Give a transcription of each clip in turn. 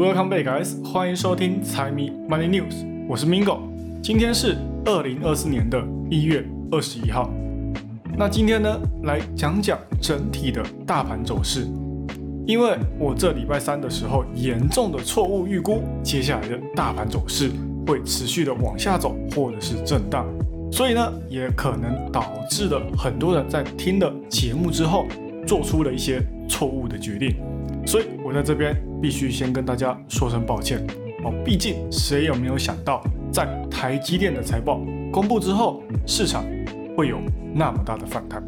Welcome back, guys！欢迎收听财迷 Money News，我是 Mingo。今天是二零二四年的一月二十一号。那今天呢，来讲讲整体的大盘走势。因为我这礼拜三的时候严重的错误预估，接下来的大盘走势会持续的往下走，或者是震荡，所以呢，也可能导致了很多人在听了节目之后，做出了一些错误的决定。所以我在这边必须先跟大家说声抱歉哦，毕竟谁有没有想到，在台积电的财报公布之后，市场会有那么大的反弹？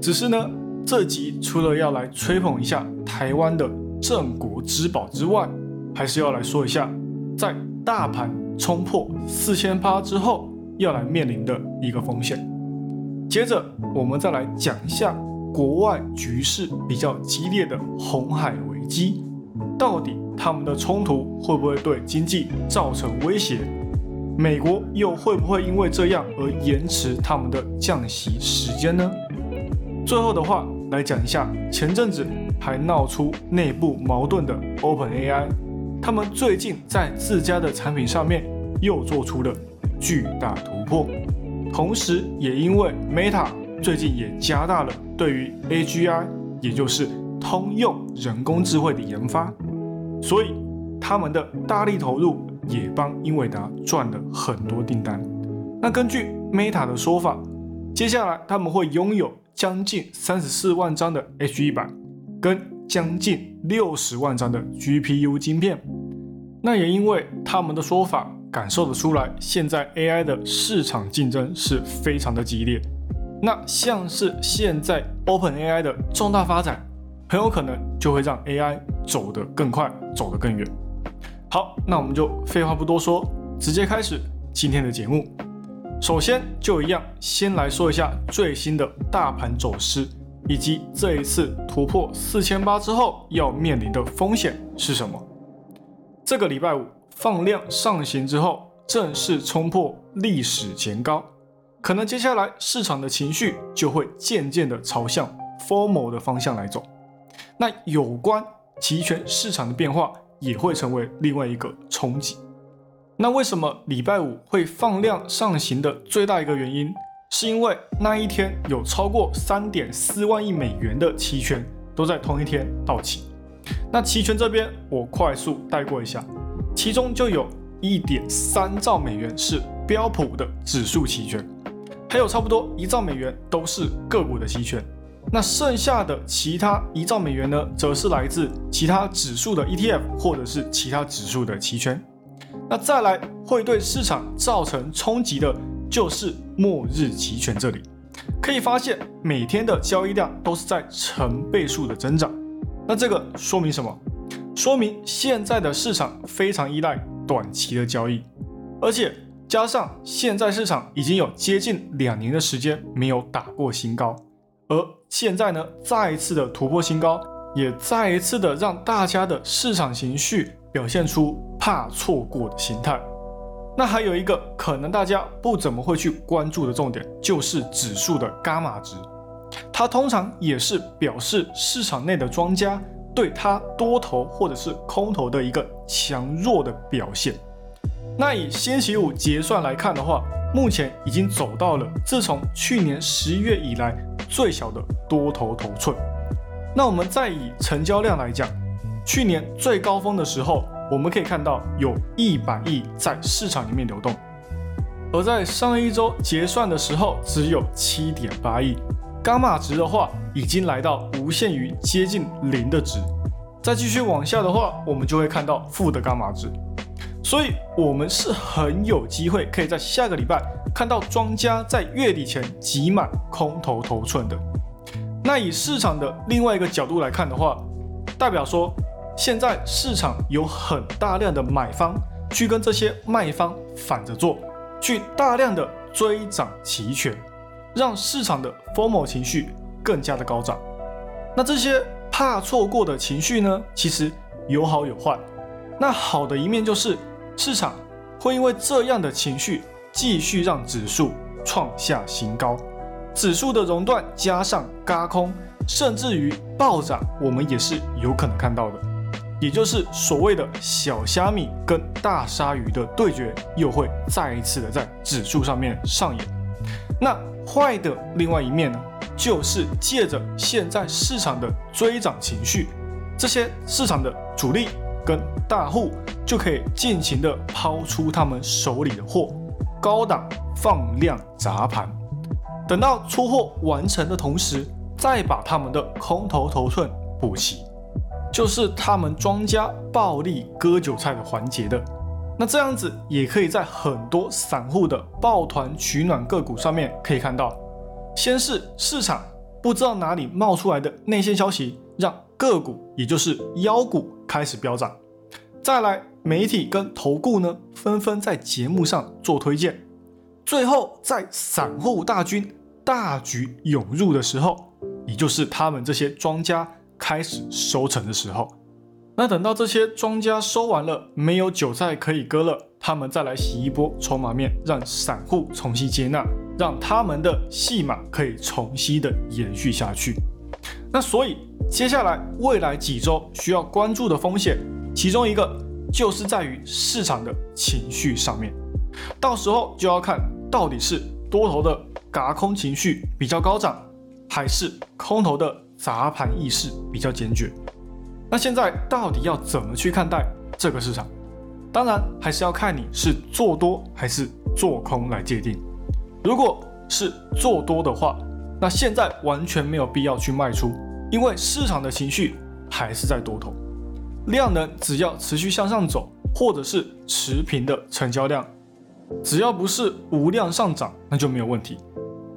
只是呢。这集除了要来吹捧一下台湾的镇国之宝之外，还是要来说一下，在大盘冲破四千八之后要来面临的一个风险。接着，我们再来讲一下国外局势比较激烈的红海危机，到底他们的冲突会不会对经济造成威胁？美国又会不会因为这样而延迟他们的降息时间呢？最后的话来讲一下，前阵子还闹出内部矛盾的 OpenAI，他们最近在自家的产品上面又做出了巨大突破，同时也因为 Meta 最近也加大了对于 AGI，也就是通用人工智慧的研发，所以他们的大力投入也帮英伟达赚了很多订单。那根据 Meta 的说法，接下来他们会拥有。将近三十四万张的 H 一百，跟将近六十万张的 GPU 晶片，那也因为他们的说法，感受得出来，现在 AI 的市场竞争是非常的激烈。那像是现在 OpenAI 的重大发展，很有可能就会让 AI 走得更快，走得更远。好，那我们就废话不多说，直接开始今天的节目。首先就一样，先来说一下最新的大盘走势，以及这一次突破四千八之后要面临的风险是什么。这个礼拜五放量上行之后，正式冲破历史前高，可能接下来市场的情绪就会渐渐的朝向 formal 的方向来走。那有关期权市场的变化也会成为另外一个冲击。那为什么礼拜五会放量上行的最大一个原因，是因为那一天有超过三点四万亿美元的期权都在同一天到期。那期权这边我快速带过一下，其中就有一点三兆美元是标普的指数期权，还有差不多一兆美元都是个股的期权。那剩下的其他一兆美元呢，则是来自其他指数的 ETF 或者是其他指数的期权。那再来会对市场造成冲击的，就是末日期权这里，可以发现每天的交易量都是在成倍数的增长。那这个说明什么？说明现在的市场非常依赖短期的交易，而且加上现在市场已经有接近两年的时间没有打过新高，而现在呢再一次的突破新高，也再一次的让大家的市场情绪。表现出怕错过的心态。那还有一个可能大家不怎么会去关注的重点，就是指数的伽马值。它通常也是表示市场内的庄家对它多头或者是空头的一个强弱的表现。那以星期五结算来看的话，目前已经走到了自从去年十一月以来最小的多头头寸。那我们再以成交量来讲。去年最高峰的时候，我们可以看到有一百亿在市场里面流动，而在上一周结算的时候，只有七点八亿。伽马值的话，已经来到无限于接近零的值。再继续往下的话，我们就会看到负的伽马值。所以，我们是很有机会可以在下个礼拜看到庄家在月底前挤满空头头寸的。那以市场的另外一个角度来看的话，代表说。现在市场有很大量的买方去跟这些卖方反着做，去大量的追涨期权，让市场的 formal 情绪更加的高涨。那这些怕错过的情绪呢，其实有好有坏。那好的一面就是市场会因为这样的情绪继续让指数创下新高，指数的熔断加上嘎空，甚至于暴涨，我们也是有可能看到的。也就是所谓的小虾米跟大鲨鱼的对决，又会再一次的在指数上面上演。那坏的另外一面呢，就是借着现在市场的追涨情绪，这些市场的主力跟大户就可以尽情的抛出他们手里的货，高档放量砸盘，等到出货完成的同时，再把他们的空头头寸补齐，就是他们庄家暴力割韭菜的环节的。那这样子也可以在很多散户的抱团取暖个股上面可以看到，先是市场不知道哪里冒出来的内线消息，让个股也就是妖股开始飙涨，再来媒体跟投顾呢纷纷在节目上做推荐，最后在散户大军大举涌入的时候，也就是他们这些庄家开始收成的时候。那等到这些庄家收完了，没有韭菜可以割了，他们再来洗一波筹码面，让散户重新接纳，让他们的戏码可以重新的延续下去。那所以接下来未来几周需要关注的风险，其中一个就是在于市场的情绪上面，到时候就要看到底是多头的嘎空情绪比较高涨，还是空头的砸盘意识比较坚决。那现在到底要怎么去看待这个市场？当然还是要看你是做多还是做空来界定。如果是做多的话，那现在完全没有必要去卖出，因为市场的情绪还是在多头，量能只要持续向上走，或者是持平的成交量，只要不是无量上涨，那就没有问题。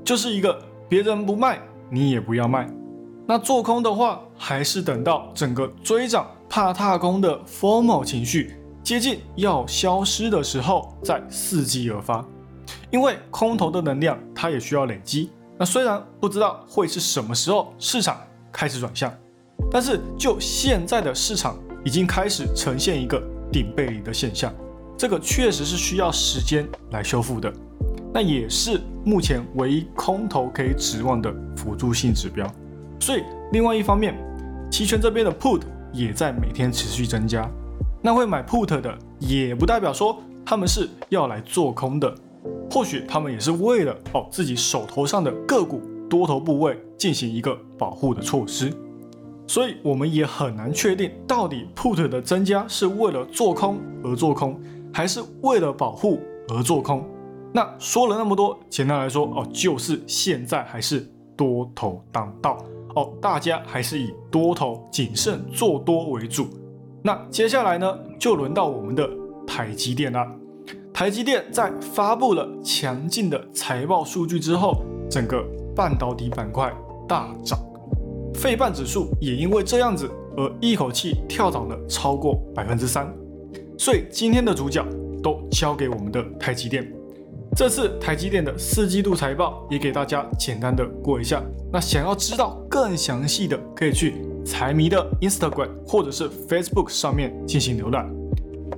就是一个别人不卖，你也不要卖。那做空的话，还是等到整个追涨怕踏空的 formal 情绪接近要消失的时候，再伺机而发。因为空头的能量它也需要累积。那虽然不知道会是什么时候市场开始转向，但是就现在的市场已经开始呈现一个顶背离的现象，这个确实是需要时间来修复的。那也是目前唯一空头可以指望的辅助性指标。所以，另外一方面，期权这边的 put 也在每天持续增加。那会买 put 的，也不代表说他们是要来做空的，或许他们也是为了哦自己手头上的个股多头部位进行一个保护的措施。所以，我们也很难确定到底 put 的增加是为了做空而做空，还是为了保护而做空。那说了那么多，简单来说哦，就是现在还是多头当道。哦，大家还是以多头谨慎做多为主。那接下来呢，就轮到我们的台积电了。台积电在发布了强劲的财报数据之后，整个半导体板块大涨，费半指数也因为这样子而一口气跳涨了超过百分之三。所以今天的主角都交给我们的台积电。这次台积电的四季度财报也给大家简单的过一下。那想要知道更详细的，可以去财迷的 Instagram 或者是 Facebook 上面进行浏览。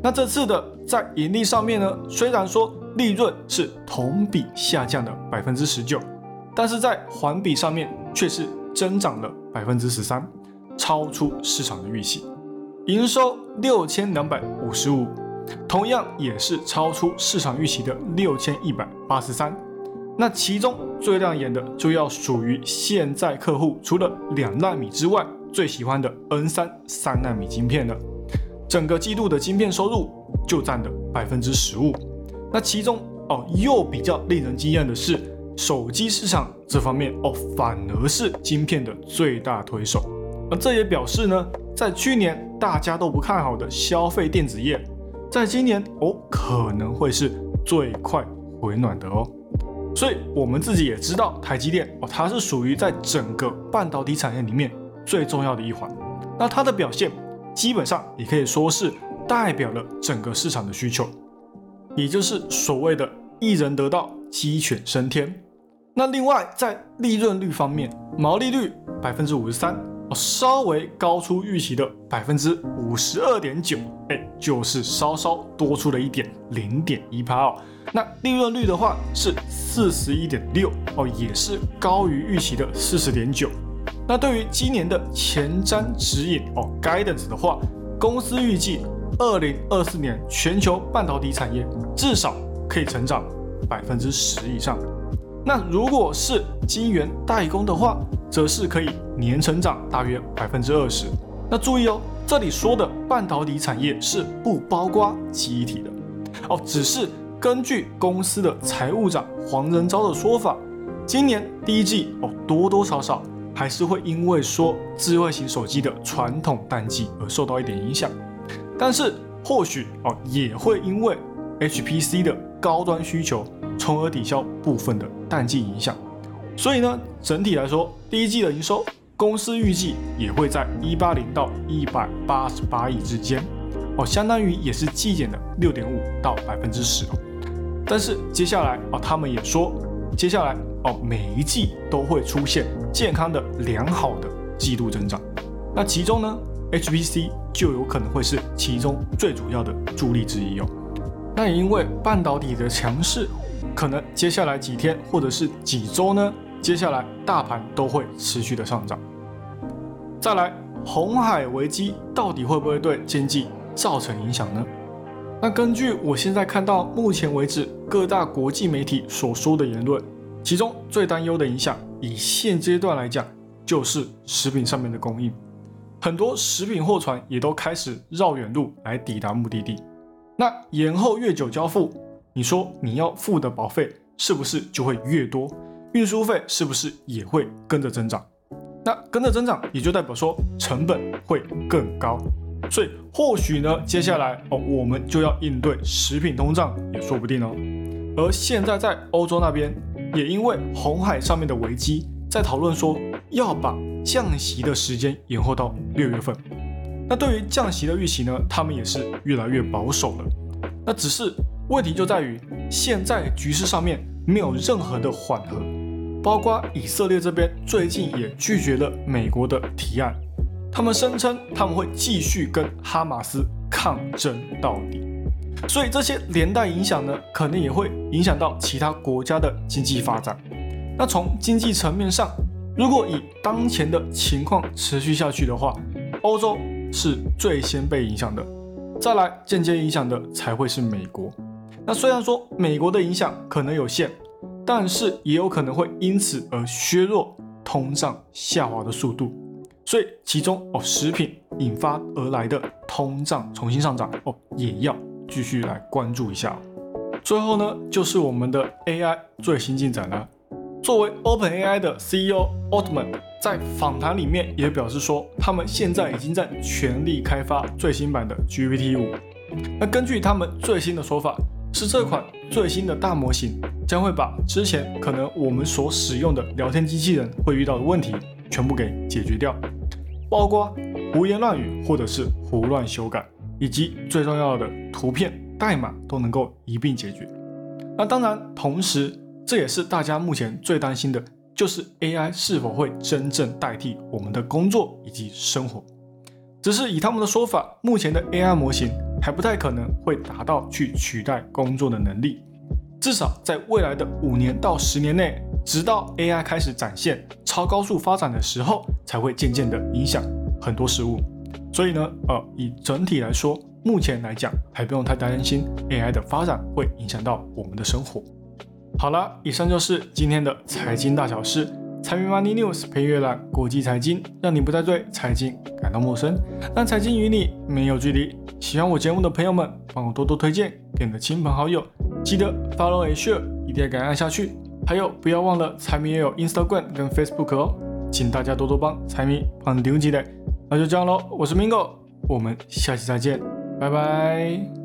那这次的在盈利上面呢，虽然说利润是同比下降了百分之十九，但是在环比上面却是增长了百分之十三，超出市场的预期。营收六千两百五十五。同样也是超出市场预期的六千一百八十三，那其中最亮眼的就要属于现在客户除了两纳米之外最喜欢的 N 三三纳米晶片了。整个季度的晶片收入就占了百分之十五。那其中哦又比较令人惊艳的是，手机市场这方面哦反而是晶片的最大推手。而这也表示呢，在去年大家都不看好的消费电子业。在今年哦，可能会是最快回暖的哦，所以我们自己也知道台积电哦，它是属于在整个半导体产业里面最重要的一环。那它的表现基本上也可以说是代表了整个市场的需求，也就是所谓的“一人得道，鸡犬升天”。那另外在利润率方面，毛利率百分之五十三。哦稍微高出预期的百分之五十二点九，哎，就是稍稍多出了一点零点一帕哦。那利润率的话是四十一点六哦，也是高于预期的四十点九。那对于今年的前瞻指引哦，guidance 的话，公司预计二零二四年全球半导体产业至少可以成长百分之十以上。那如果是晶圆代工的话，则是可以年成长大约百分之二十。那注意哦，这里说的半导体产业是不包括记忆体的哦，只是根据公司的财务长黄仁昭的说法，今年第一季哦多多少少还是会因为说智慧型手机的传统淡季而受到一点影响，但是或许哦也会因为 HPC 的高端需求，从而抵消部分的淡季影响。所以呢，整体来说，第一季的营收，公司预计也会在一八零到一百八十八亿之间，哦，相当于也是季减的六点五到百分之十。但是接下来哦，他们也说，接下来哦，每一季都会出现健康的良好的季度增长。那其中呢，HPC 就有可能会是其中最主要的助力之一哦。那也因为半导体的强势，可能接下来几天或者是几周呢，接下来大盘都会持续的上涨。再来，红海危机到底会不会对经济造成影响呢？那根据我现在看到目前为止各大国际媒体所说的言论，其中最担忧的影响，以现阶段来讲，就是食品上面的供应，很多食品货船也都开始绕远路来抵达目的地。那延后越久交付，你说你要付的保费是不是就会越多？运输费是不是也会跟着增长？那跟着增长，也就代表说成本会更高。所以或许呢，接下来哦，我们就要应对食品通胀也说不定哦。而现在在欧洲那边，也因为红海上面的危机，在讨论说要把降息的时间延后到六月份。那对于降息的预期呢，他们也是越来越保守了。那只是问题就在于，现在局势上面没有任何的缓和，包括以色列这边最近也拒绝了美国的提案，他们声称他们会继续跟哈马斯抗争到底。所以这些连带影响呢，可能也会影响到其他国家的经济发展。那从经济层面上，如果以当前的情况持续下去的话，欧洲。是最先被影响的，再来间接影响的才会是美国。那虽然说美国的影响可能有限，但是也有可能会因此而削弱通胀下滑的速度。所以其中哦，食品引发而来的通胀重新上涨哦，也要继续来关注一下。最后呢，就是我们的 AI 最新进展了。作为 OpenAI 的 CEO Altman 在访谈里面也表示说，他们现在已经在全力开发最新版的 GPT 五。那根据他们最新的说法，是这款最新的大模型将会把之前可能我们所使用的聊天机器人会遇到的问题全部给解决掉，包括胡言乱语或者是胡乱修改，以及最重要的图片代码都能够一并解决。那当然，同时。这也是大家目前最担心的，就是 AI 是否会真正代替我们的工作以及生活。只是以他们的说法，目前的 AI 模型还不太可能会达到去取代工作的能力，至少在未来的五年到十年内，直到 AI 开始展现超高速发展的时候，才会渐渐的影响很多事物。所以呢，呃，以整体来说，目前来讲还不用太担心 AI 的发展会影响到我们的生活。好了，以上就是今天的财经大小事。财迷 Money News 配阅览国际财经，让你不再对财经感到陌生，让财经与你没有距离。喜欢我节目的朋友们，帮我多多推荐给你的亲朋好友。记得 Follow a share，一定要按下去。还有，不要忘了财迷也有 Instagram 跟 Facebook 哦，请大家多多帮财迷帮丢几嘞。那就这样喽，我是 Mingo，我们下期再见，拜拜。